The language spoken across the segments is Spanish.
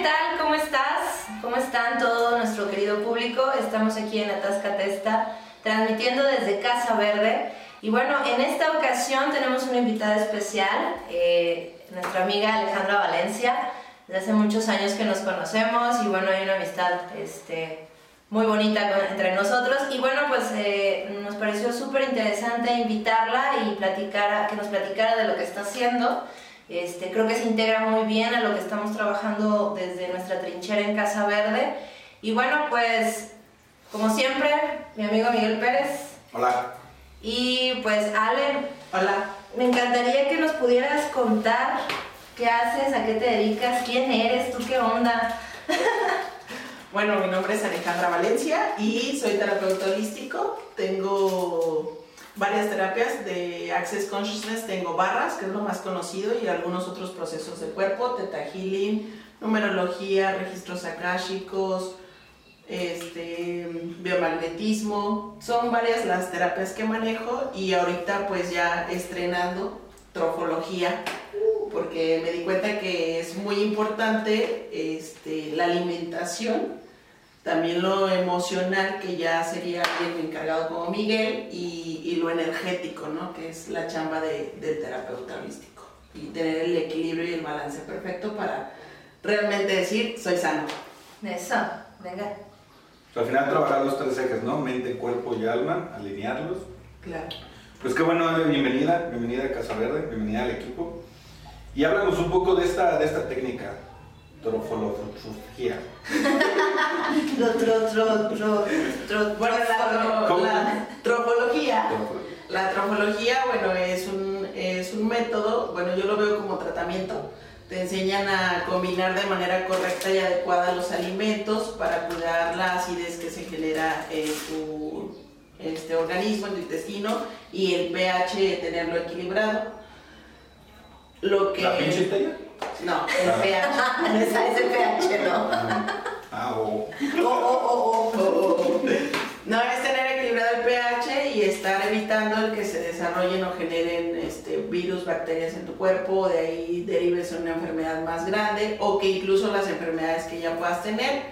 ¿qué tal? ¿Cómo estás? ¿Cómo están todo nuestro querido público? Estamos aquí en Atasca Testa, transmitiendo desde Casa Verde. Y bueno, en esta ocasión tenemos una invitada especial, eh, nuestra amiga Alejandra Valencia. Desde hace muchos años que nos conocemos y bueno, hay una amistad este, muy bonita entre nosotros. Y bueno, pues eh, nos pareció súper interesante invitarla y platicar, que nos platicara de lo que está haciendo. Este, creo que se integra muy bien a lo que estamos trabajando desde nuestra trinchera en Casa Verde. Y bueno, pues como siempre, mi amigo Miguel Pérez. Hola. Y pues Ale. Hola. Me encantaría que nos pudieras contar qué haces, a qué te dedicas, quién eres, tú qué onda. bueno, mi nombre es Alejandra Valencia y soy terapeuta holístico. Tengo varias terapias de Access Consciousness. Tengo barras, que es lo más conocido, y algunos otros procesos de cuerpo, Theta Healing, numerología, registros akáshicos, este, biomagnetismo. Son varias las terapias que manejo y ahorita pues ya estrenando trofología porque me di cuenta que es muy importante este, la alimentación también lo emocional, que ya sería alguien encargado como Miguel, y, y, lo energético, ¿no? que es la chamba de, del terapeuta holístico. Y tener el equilibrio y el balance perfecto para realmente decir, soy sano. Eso, venga. al final trabajar los tres ejes, ¿no? Mente, cuerpo y alma, alinearlos. Claro. Pues qué bueno, bienvenida, bienvenida a Casa Verde, bienvenida al equipo. Y háblanos un poco de esta, de esta técnica trofología. bueno, la, trofología, la trofología, bueno, es un, es un método, bueno, yo lo veo como tratamiento. Te enseñan a combinar de manera correcta y adecuada los alimentos para cuidar la acidez que se genera en tu este organismo, en tu intestino, y el pH tenerlo equilibrado. Lo que... ¿La pinche no, el pH. Esa es el pH, ¿no? Ah, oh. Oh, oh, oh, No, es tener equilibrado el pH y estar evitando el que se desarrollen o generen este, virus, bacterias en tu cuerpo, de ahí derives una enfermedad más grande o que incluso las enfermedades que ya puedas tener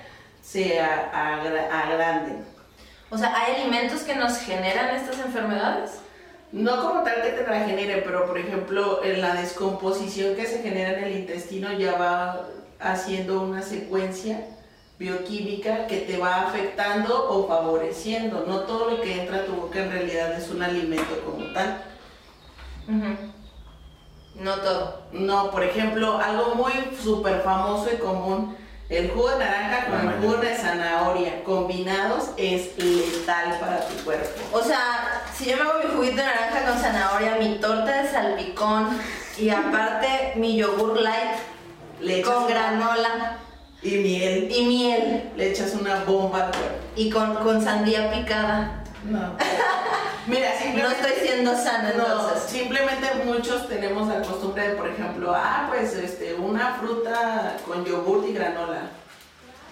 se agranden. O sea, ¿hay alimentos que nos generan estas enfermedades? No como tal que te la genere, pero por ejemplo, en la descomposición que se genera en el intestino ya va haciendo una secuencia bioquímica que te va afectando o favoreciendo. No todo lo que entra a tu boca en realidad es un alimento como tal. No todo. No, por ejemplo, algo muy súper famoso y común el jugo de naranja con el jugo de zanahoria combinados es letal para tu cuerpo. O sea, si yo me hago mi juguito de naranja con zanahoria, mi torta de salpicón y aparte mi yogur light con granola y miel. Y miel. Le echas una bomba Y con, con sandía picada. No. Mira, no estoy siendo sana entonces. simplemente muchos tenemos la costumbre de, por ejemplo, ah, pues este, una fruta con yogur y granola.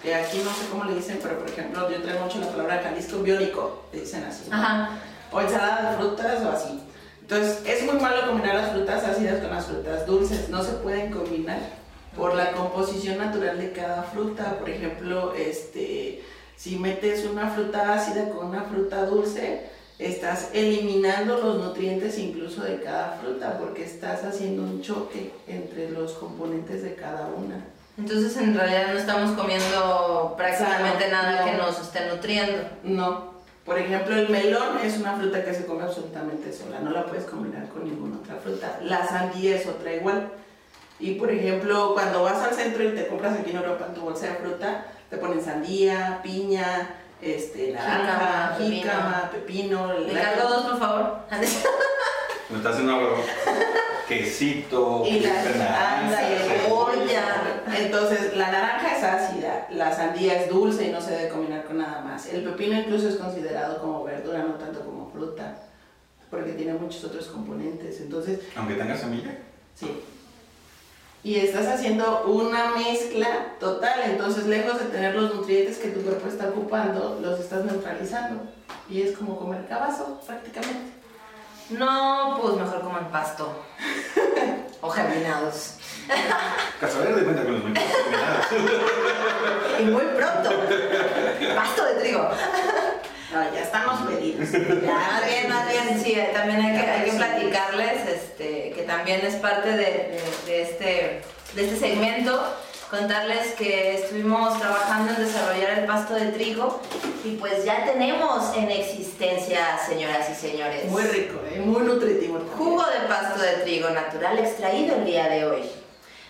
Que aquí no sé cómo le dicen, pero por ejemplo, yo traigo mucho la palabra Jalisco biónico, le dicen así. Ajá. O ensalada de frutas o así. Entonces, es muy malo combinar las frutas ácidas con las frutas dulces. No se pueden combinar por la composición natural de cada fruta. Por ejemplo, este, si metes una fruta ácida con una fruta dulce, estás eliminando los nutrientes incluso de cada fruta porque estás haciendo un choque entre los componentes de cada una. Entonces en realidad no estamos comiendo prácticamente nada que nos esté nutriendo. No. Por ejemplo, el melón es una fruta que se come absolutamente sola, no la puedes combinar con ninguna otra fruta. La sandía es otra igual. Y por ejemplo, cuando vas al centro y te compras aquí en Europa en tu bolsa de fruta, te ponen sandía, piña, este, naranja, jícama, pepino. ¿Me cargo dos, por favor? Me está haciendo algo. Quesito, y la naranja, cebolla. Entonces, la naranja es ácida, la sandía es dulce y no se debe combinar con nada más. El pepino incluso es considerado como verdura, no tanto como fruta, porque tiene muchos otros componentes. Entonces, aunque tenga semilla. Sí y estás haciendo una mezcla total, entonces lejos de tener los nutrientes que tu cuerpo está ocupando, los estás neutralizando y es como comer cabazo prácticamente. No, pues mejor comer pasto o germinados. Casa Verde cuenta con los combinados. Y muy pronto. Pasto de trigo. No, ya estamos medidos. Más bien, más bien, sí, también hay que, hay que platicarles este, que también es parte de, de- de este, de este segmento, contarles que estuvimos trabajando en desarrollar el pasto de trigo y pues ya tenemos en existencia, señoras y señores, Muy rico, ¿eh? muy nutritivo. también. jugo de pasto de trigo natural extraído el día de hoy.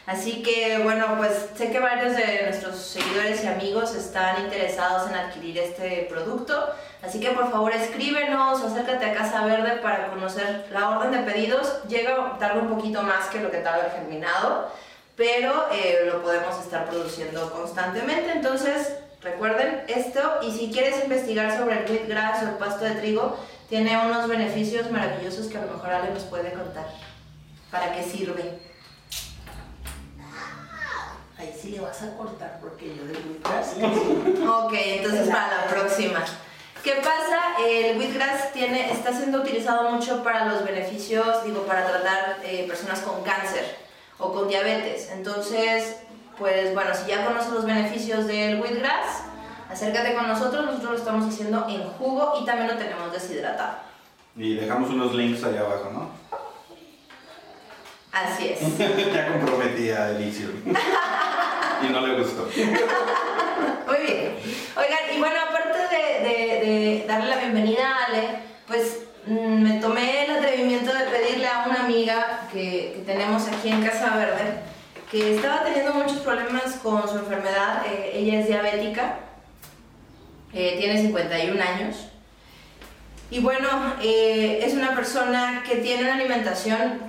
Así que bueno, pues sé que varios de nuestros seguidores y amigos están interesados en adquirir este producto, así que por favor escríbenos acércate a Casa Verde para conocer la orden de pedidos. Llega, tarda un poquito más que lo que tarda el germinado, pero eh, lo podemos estar produciendo constantemente. Entonces, recuerden esto y si quieres investigar sobre el wheatgrass o el pasto de trigo, tiene unos beneficios maravillosos que a lo mejor Ale nos puede contar. ¿Para qué sirve? Ahí sí le vas a cortar porque yo de wheatgrass. Ok, entonces para la próxima. ¿Qué pasa? El wheatgrass tiene, está siendo utilizado mucho para los beneficios, digo, para tratar eh, personas con cáncer o con diabetes. Entonces, pues bueno, si ya conoces los beneficios del wheatgrass, acércate con nosotros. Nosotros lo estamos haciendo en jugo y también lo tenemos deshidratado. Y dejamos unos links allá abajo, ¿no? Así es. ya comprometí a Elicio. y no le gustó. Muy bien. Oigan, y bueno, aparte de, darle la bienvenida a Ale, pues mm, me tomé el atrevimiento de pedirle a una amiga que, que tenemos aquí en Casa Verde, que estaba teniendo muchos problemas con su enfermedad. eh, ella es diabética, eh, tiene 51 años. Y bueno, eh, es una persona que tiene una alimentación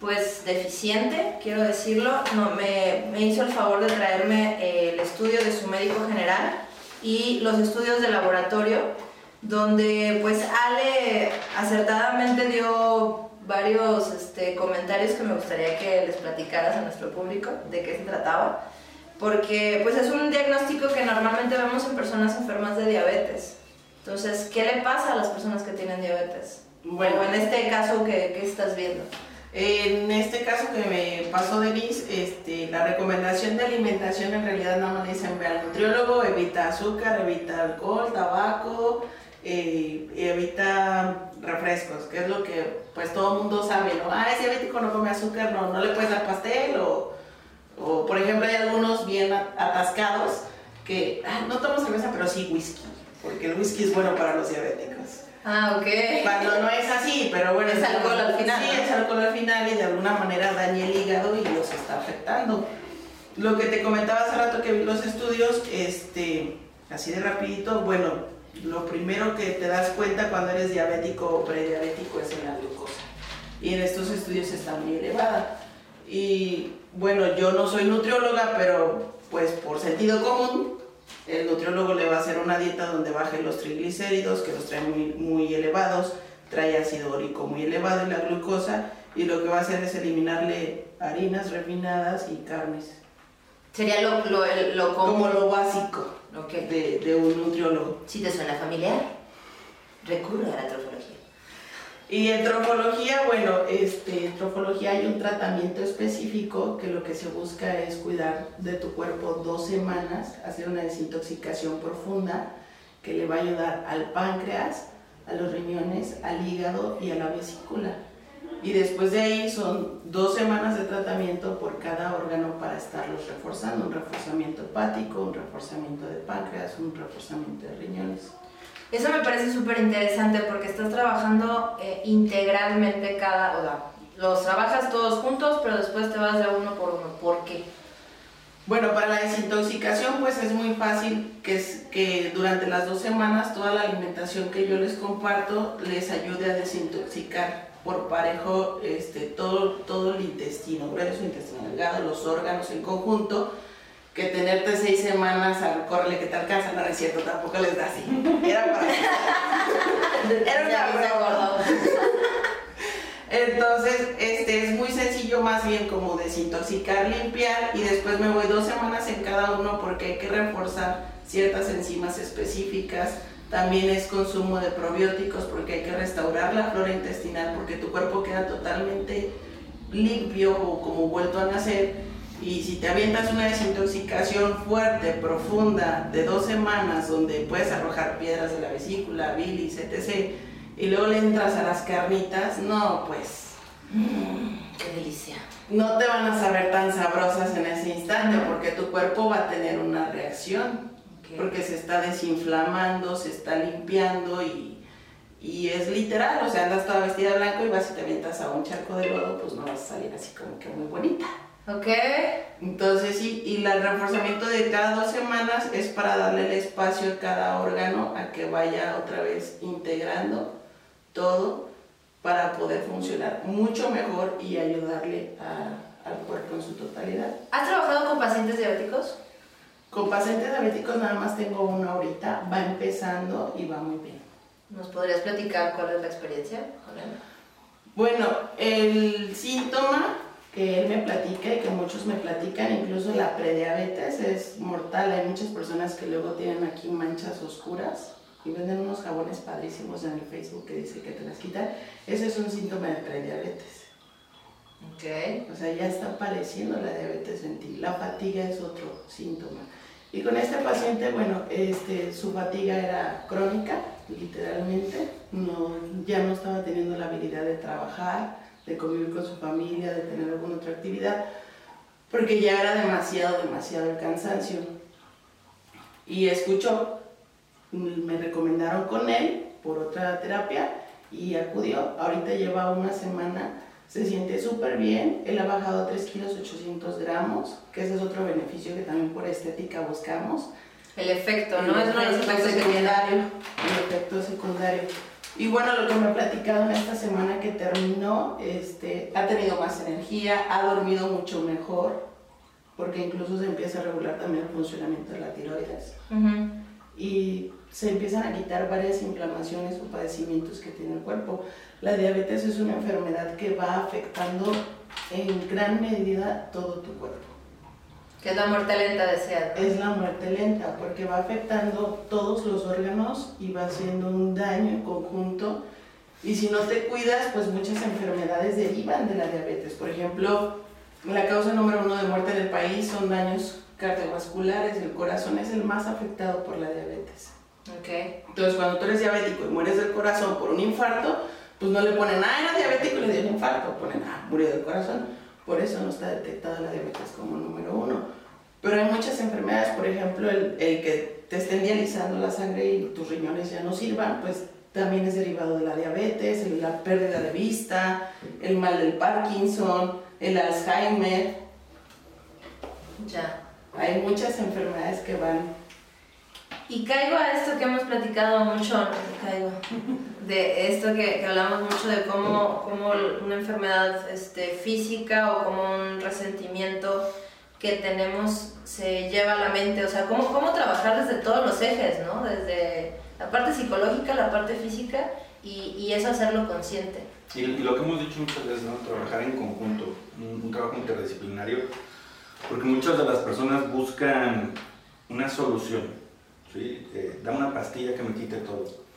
pues deficiente, quiero decirlo. No, me, me hizo el favor de traerme eh, el estudio de su médico general y los estudios de laboratorio, donde pues Ale acertadamente dio varios este, comentarios que me gustaría que les platicaras a nuestro público de qué se trataba. Porque pues es un diagnóstico que normalmente vemos en personas enfermas de diabetes. Entonces, ¿qué le pasa a las personas que tienen diabetes? Bueno. o en este caso, ¿qué, qué estás viendo? En este caso que me pasó Denise, este, la recomendación de alimentación en realidad no nos dicen ve al nutriólogo, evita azúcar, evita alcohol, tabaco, eh, evita refrescos, que es lo que pues todo mundo sabe, ¿no? Ah, es diabético, no come azúcar, no, no le puedes dar pastel o, o por ejemplo hay algunos bien atascados que ah, no tomo cerveza pero sí whisky, porque el whisky es bueno para los diabéticos. Ah, ok. Cuando no es así, pero bueno. Es alcohol al final, Sí, es alcohol al final y de alguna manera daña el hígado y los está afectando. Lo que te comentaba hace rato que vi los estudios, este, así de rapidito, bueno, lo primero que te das cuenta cuando eres diabético o prediabético es en la glucosa. Y en estos estudios está muy elevada. Y bueno, yo no soy nutrióloga, pero pues por sentido común, el nutriólogo le va a hacer una dieta donde baje los triglicéridos, que los trae muy, muy elevados, trae ácido úrico muy elevado y la glucosa, y lo que va a hacer es eliminarle harinas refinadas y carnes, Sería lo, lo, lo como lo básico Ok. de, de un nutriólogo. Si te suena familiar, recurre a la trofología. Y en trofología, bueno, este, en trofología hay un tratamiento específico que lo que se busca es cuidar de tu cuerpo dos semanas, hacer una desintoxicación profunda que le va a ayudar al páncreas, a los riñones, al hígado y a la vesícula. Y después de ahí son dos semanas de tratamiento por cada órgano para estarlos reforzando, un reforzamiento hepático, un reforzamiento de páncreas, un reforzamiento de riñones. Eso me parece súper interesante porque estás trabajando eh, integralmente cada, o los trabajas todos juntos, pero después te vas de uno por uno. ¿Por qué? Bueno, para la desintoxicación pues es muy fácil que, es, que durante las dos semanas toda la alimentación que yo les comparto les ayude a desintoxicar por parejo este, todo, todo el intestino grueso, intestino delgado, los órganos en conjunto, que tenerte seis semanas al córrele que te alcanza, no, es cierto, tampoco les da así. Era para... Era una broma. gordo. Entonces, este es muy sencillo, más bien como desintoxicar, limpiar y después me voy dos semanas en cada uno porque hay que reforzar ciertas enzimas específicas. También es consumo de probióticos porque hay que restaurar la flora intestinal porque tu cuerpo queda totalmente limpio o como vuelto a nacer Y si te avientas una desintoxicación fuerte, profunda, de dos semanas, donde puedes arrojar piedras de la vesícula, bilis, etc., y luego le entras a las carnitas, no, pues. qué delicia. No te van a saber tan sabrosas en ese instante, porque tu cuerpo va a tener una reacción, porque se está desinflamando, se está limpiando y y es literal, o sea, andas toda vestida de blanco y vas y te avientas a un charco de lodo, pues no vas a salir así como que muy bonita. Ok. Entonces, sí, y el reforzamiento de cada dos semanas es para darle el espacio a cada órgano a que vaya otra vez integrando todo para poder funcionar mucho mejor y ayudarle al cuerpo en su totalidad. ¿Has trabajado con pacientes diabéticos? Con pacientes diabéticos nada más tengo uno ahorita, va empezando y va muy bien. ¿Nos podrías platicar cuál es la experiencia? Bueno, el síntoma que él me platica y que muchos me platican, incluso la prediabetes es mortal. Hay muchas personas que luego tienen aquí manchas oscuras y venden unos jabones padrísimos en el Facebook que dice que te las quitan. Ese es un síntoma de prediabetes. Ok. O sea, ya está apareciendo la diabetes en ti. La fatiga es otro síntoma. Y con este paciente, bueno, este, su fatiga era crónica, literalmente, no, ya no estaba teniendo la habilidad de trabajar, de convivir con su familia, de tener alguna otra actividad, porque ya era demasiado, demasiado el cansancio. Y escuchó, me recomendaron con él por otra terapia y acudió. Ahorita lleva una semana, se siente súper bien, él ha bajado 3 kilos 800 gramos, que ese es otro beneficio que también por estética buscamos el efecto, ¿no? es uno de los efectos secundarios. El efecto secundario. Y bueno, lo que me ha platicado en esta semana que terminó, este, ha tenido más energía, ha dormido mucho mejor, porque incluso se empieza a regular también el funcionamiento de la tiroides. Y se empiezan a quitar varias inflamaciones o padecimientos que tiene el cuerpo. La diabetes es una enfermedad que va afectando en gran medida todo tu cuerpo. Que es la muerte lenta, decía. Es la muerte lenta, porque va afectando todos los órganos y va haciendo un daño en conjunto. Y si no te cuidas, pues muchas enfermedades derivan de la diabetes. Por ejemplo, la causa número uno de muerte en el país son daños cardiovasculares. El corazón es el más afectado por la diabetes. Okay. Entonces, cuando tú eres diabético y mueres del corazón por un infarto, pues no le ponen, ah, era diabético y le dio un infarto. Ponen, ah, murió del corazón por eso no está detectada la diabetes como número uno. Pero hay muchas enfermedades, por ejemplo, el, el que te estén dializando la sangre y tus riñones ya no sirvan, pues también es derivado de la diabetes, la pérdida de vista, el mal del Parkinson, el Alzheimer. Ya. Hay muchas enfermedades que van. Y caigo a esto que hemos platicado mucho, caigo de esto que, hablamos mucho de cómo, cómo, una enfermedad este, física o como un resentimiento que tenemos se lleva a la mente, o sea, cómo, cómo trabajar desde todos los ejes, ¿no? Desde la parte psicológica, la parte física y, y eso hacerlo consciente. Y, lo que hemos dicho muchas veces, ¿no? Trabajar en conjunto, un, trabajo interdisciplinario, porque muchas de las personas buscan una solución, ¿sí? Eh, da una pastilla que me quite todo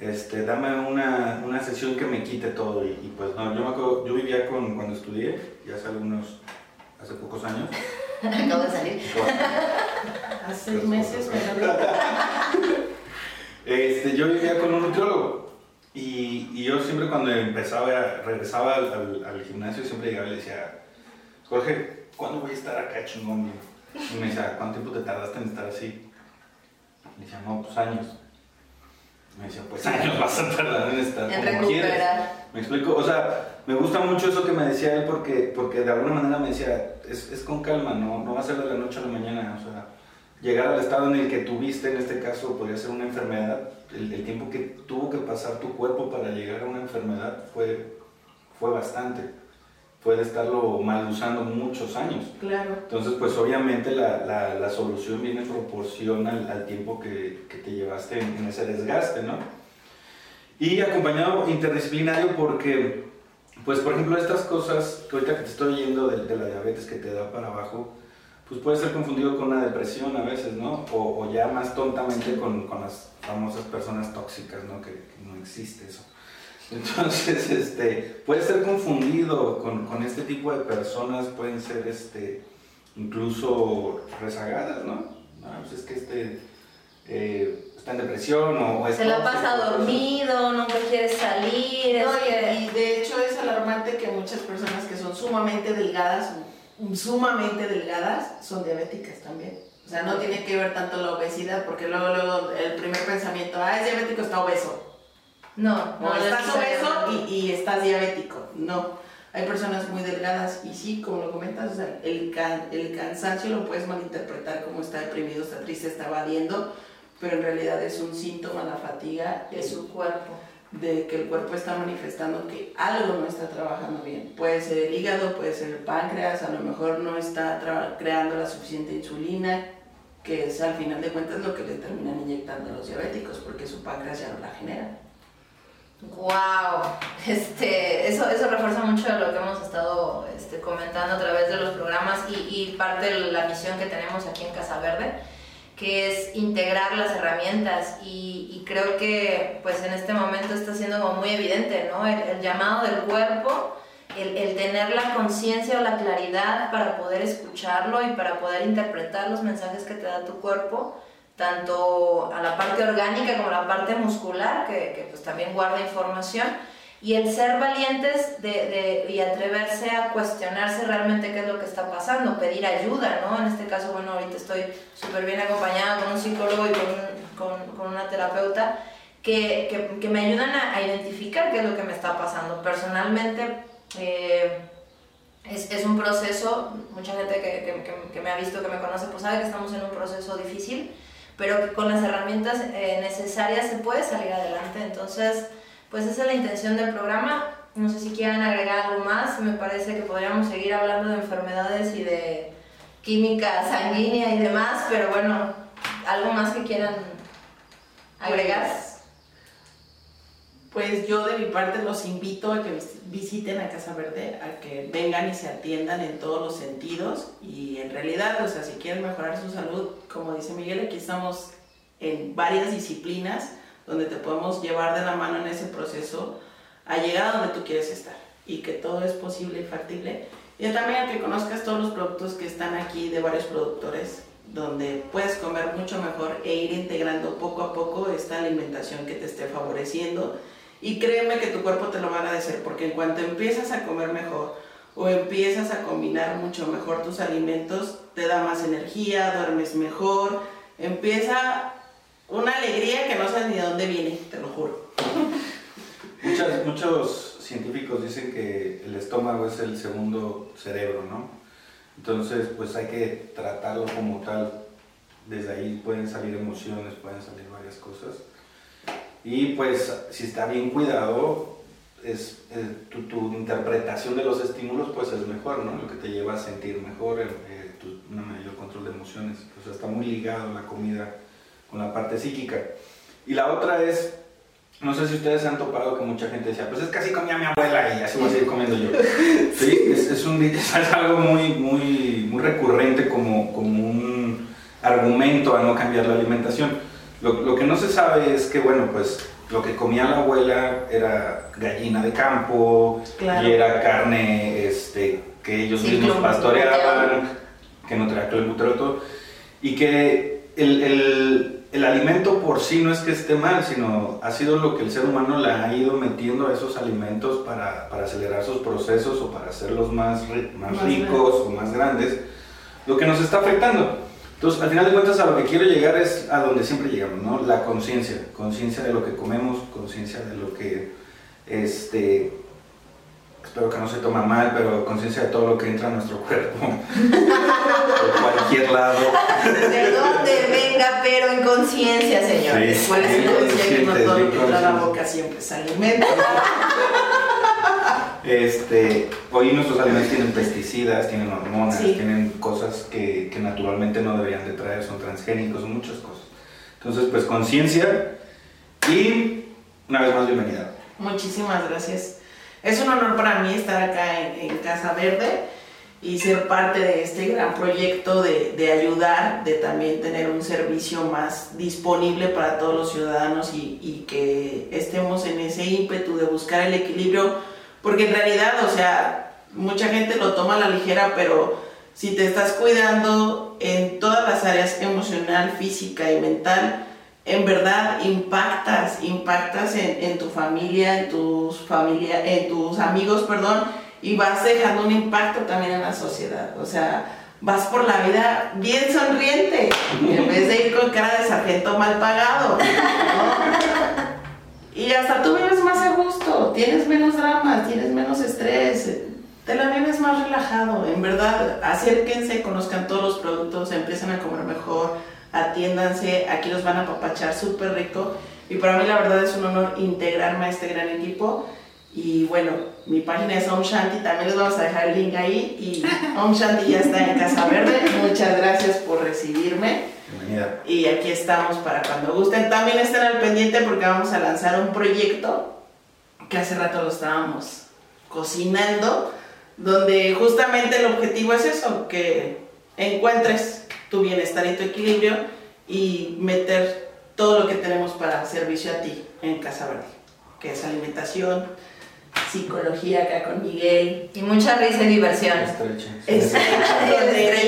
este, dame una, una, sesión que me quite todo. Y, pues no, yo, me acuerdo, yo vivía con, cuando estudié, ya hace algunos, hace pocos años. Acabo de salir. hace meses, este, Yo vivía con un nutriólogo. Y, y, yo siempre cuando empezaba, regresaba al, al, gimnasio, siempre llegaba y le decía, Jorge, ¿cuándo voy a estar acá chingón? Y me decía, ¿cuánto tiempo te tardaste en estar así? Le decía, no, pues años. Me decía, pues años vas a tardar en estar en como recuperar. Me explico, o sea, me gusta mucho eso que me decía él porque, porque de alguna manera me decía, es, es con calma, no, no va a ser de la noche a la mañana, o sea, llegar al estado en el que tuviste, en este caso podría ser una enfermedad, el, el, tiempo que tuvo que pasar tu cuerpo para llegar a una enfermedad fue, fue bastante puede estarlo mal usando muchos años. Claro. Entonces, pues obviamente la, la, la solución viene en proporción al, al tiempo que, que, te llevaste en, ese desgaste, ¿no? Y acompañado interdisciplinario porque, pues por ejemplo, estas cosas que ahorita que te estoy yendo de, de, la diabetes que te da para abajo, pues puede ser confundido con una depresión a veces, ¿no? O, o ya más tontamente con, con, las famosas personas tóxicas, ¿no? Que, que no existe eso. Entonces, este, puede ser confundido con, con, este tipo de personas, pueden ser este, incluso rezagadas, ¿no? Ah, pues es que este eh, está en depresión o, es Se la pasa dormido, nunca quiere salir. No, es y, que- y de hecho es alarmante que muchas personas que son sumamente delgadas, sumamente delgadas, son diabéticas también. O sea, no tiene que ver tanto la obesidad, porque luego, luego el primer pensamiento, ah, es diabético, está obeso. No, no estás obeso y, y estás diabético. No. Hay personas muy delgadas y sí, como lo comentas, o sea, el, can- el cansancio lo puedes malinterpretar como está deprimido, está triste, está valiendo, pero en realidad es un síntoma, la fatiga de su cuerpo. de que el cuerpo está manifestando que algo no está trabajando bien. Puede ser el hígado, puede ser el páncreas, a lo mejor no está creando la suficiente insulina, que es al final de cuentas lo que le terminan inyectando a los diabéticos, porque su páncreas ya no la genera. Wow, este, eso, eso refuerza mucho lo que hemos estado este, comentando a través de los programas y, parte de la misión que tenemos aquí en Casa Verde, que es integrar las herramientas y, creo que pues en este momento está siendo muy evidente, ¿no? El, el llamado del cuerpo, el, el tener la conciencia o la claridad para poder escucharlo y para poder interpretar los mensajes que te da tu cuerpo tanto a la parte orgánica como a la parte muscular, que, que, pues también guarda información, y el ser valientes de, de- y atreverse a cuestionarse realmente qué es lo que está pasando, pedir ayuda, ¿no? En este caso, bueno, ahorita estoy súper bien acompañada con un psicólogo y con, con, con una terapeuta que, que, que me ayudan a, a identificar qué es lo que me está pasando. Personalmente, eh, es, es un proceso, mucha gente que- que me ha visto, que me conoce, pues sabe que estamos en un proceso difícil, pero que con las herramientas eh, necesarias se puede salir adelante. Entonces, pues esa es la intención del programa. No sé si quieran agregar algo más, me parece que podríamos seguir hablando de enfermedades y de química sanguínea y demás, pero bueno, algo más que quieran agregar. Pues yo de mi parte los invito a que vis- visiten a Casa Verde, a que vengan y se atiendan en todos los sentidos y en realidad, o sea, si quieren mejorar su salud, como dice Miguel, aquí estamos en varias disciplinas donde te podemos llevar de la mano en ese proceso a llegar a donde tú quieres estar y que todo es posible y factible. Y también a que conozcas todos los productos que están aquí de varios productores donde puedes comer mucho mejor e ir integrando poco a poco esta alimentación que te esté favoreciendo y créeme que tu cuerpo te lo va a agradecer porque en cuanto empiezas a comer mejor o empiezas a combinar mucho mejor tus alimentos, te da más energía, duermes mejor, empieza una alegría que no sabes ni de dónde viene, te lo juro. Muchas- muchos científicos dicen que el estómago es el segundo cerebro, ¿no? Entonces, pues hay que tratarlo como tal. Desde ahí pueden salir emociones, pueden salir varias cosas. Y pues, si está bien cuidado, es, eh, tu, tu interpretación de los estímulos pues es mejor, ¿no? Lo que te lleva a sentir mejor, eh, eh, tu- un mayor control de emociones. O sea, está muy ligado la comida con la parte psíquica. Y la otra es, no sé si ustedes se han topado que mucha gente decía, pues es que así comía mi abuela y así voy a seguir comiendo yo. Sí, es, es, un, es algo muy, muy, muy recurrente como, como un argumento a no cambiar la alimentación. Lo, lo que no se sabe es que, bueno, pues lo que comía la abuela era gallina de campo Claro. y era carne este, que ellos Sí, mismos pastoreaban, que no traía clenbuterol, y que el, el, el alimento por sí no es que esté mal, sino ha sido lo que el ser humano le ha ido metiendo a esos alimentos para, para acelerar sus procesos o para hacerlos más, más Más ricos o más grandes, lo que nos está afectando. Entonces, al final de cuentas, a lo que quiero llegar es a donde siempre llegamos, ¿no? La conciencia, conciencia de lo que comemos, conciencia de lo que, este, espero que no se toma mal, pero conciencia de todo lo que entra a nuestro cuerpo, por cualquier lado. De dónde venga, pero en conciencia, señores. Sí. ¿Cuál es el no conscientes, todo lo que entra a la boca siempre es alimento? Este, hoy nuestros alimentos tienen pesticidas, tienen hormonas, Sí. tienen cosas que, que naturalmente no deberían de traer, son transgénicos, son muchas cosas. Entonces, pues conciencia y una vez más bienvenida. Muchísimas gracias. Es un honor para mí estar acá en, en Casa Verde y ser parte de este gran proyecto de, de ayudar, de también tener un servicio más disponible para todos los ciudadanos y, y que estemos en ese ímpetu de buscar el equilibrio, porque en realidad, o sea, mucha gente lo toma a la ligera, pero si te estás cuidando en todas las áreas emocional, física y mental, en verdad impactas, impactas en, tu familia, en tus familia, en tus amigos, perdón, y vas dejando un impacto también en la sociedad. O sea, vas por la vida bien sonriente, en vez de ir con cara de sargento mal pagado. Y hasta tú vives más a gusto, tienes menos dramas, tienes menos estrés, te la vives más relajado. En verdad, acérquense, conozcan todos los productos, empiezan a comer mejor, atiéndanse, aquí los van a papachar súper rico. Y para mí la verdad es un honor integrarme a este gran equipo. Y bueno, mi página es Om Shanti, también les vamos a dejar el link ahí. Y Om Shanti ya está en Casa Verde. Muchas gracias por recibirme. Y aquí estamos para cuando gusten. También estén al pendiente porque vamos a lanzar un proyecto que hace rato lo estábamos cocinando, donde justamente el objetivo es eso, que encuentres tu bienestar y tu equilibrio y meter todo lo que tenemos para servicio a ti en Casa Verde, que es alimentación, psicología acá con Miguel. Y mucha risa y diversión. Estrecha.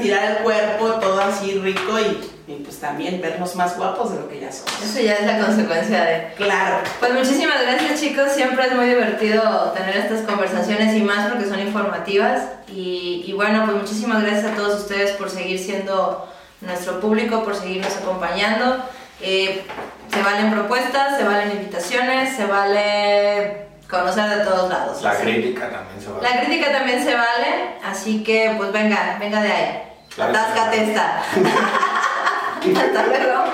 estirar el cuerpo, todo así rico y, y, pues también vernos más guapos de lo que ya somos. Eso ya es la consecuencia de... Claro. Pues muchísimas gracias chicos, siempre es muy divertido tener estas conversaciones y más porque son informativas. Y, y bueno, pues muchísimas gracias a todos ustedes por seguir siendo nuestro público, por seguirnos acompañando. Eh, se valen propuestas, se valen invitaciones, se vale conocer de todos lados. La crítica también se vale. La crítica también se vale, así que pues venga, venga de ahí. Claro, Atáscate esta. Hasta luego.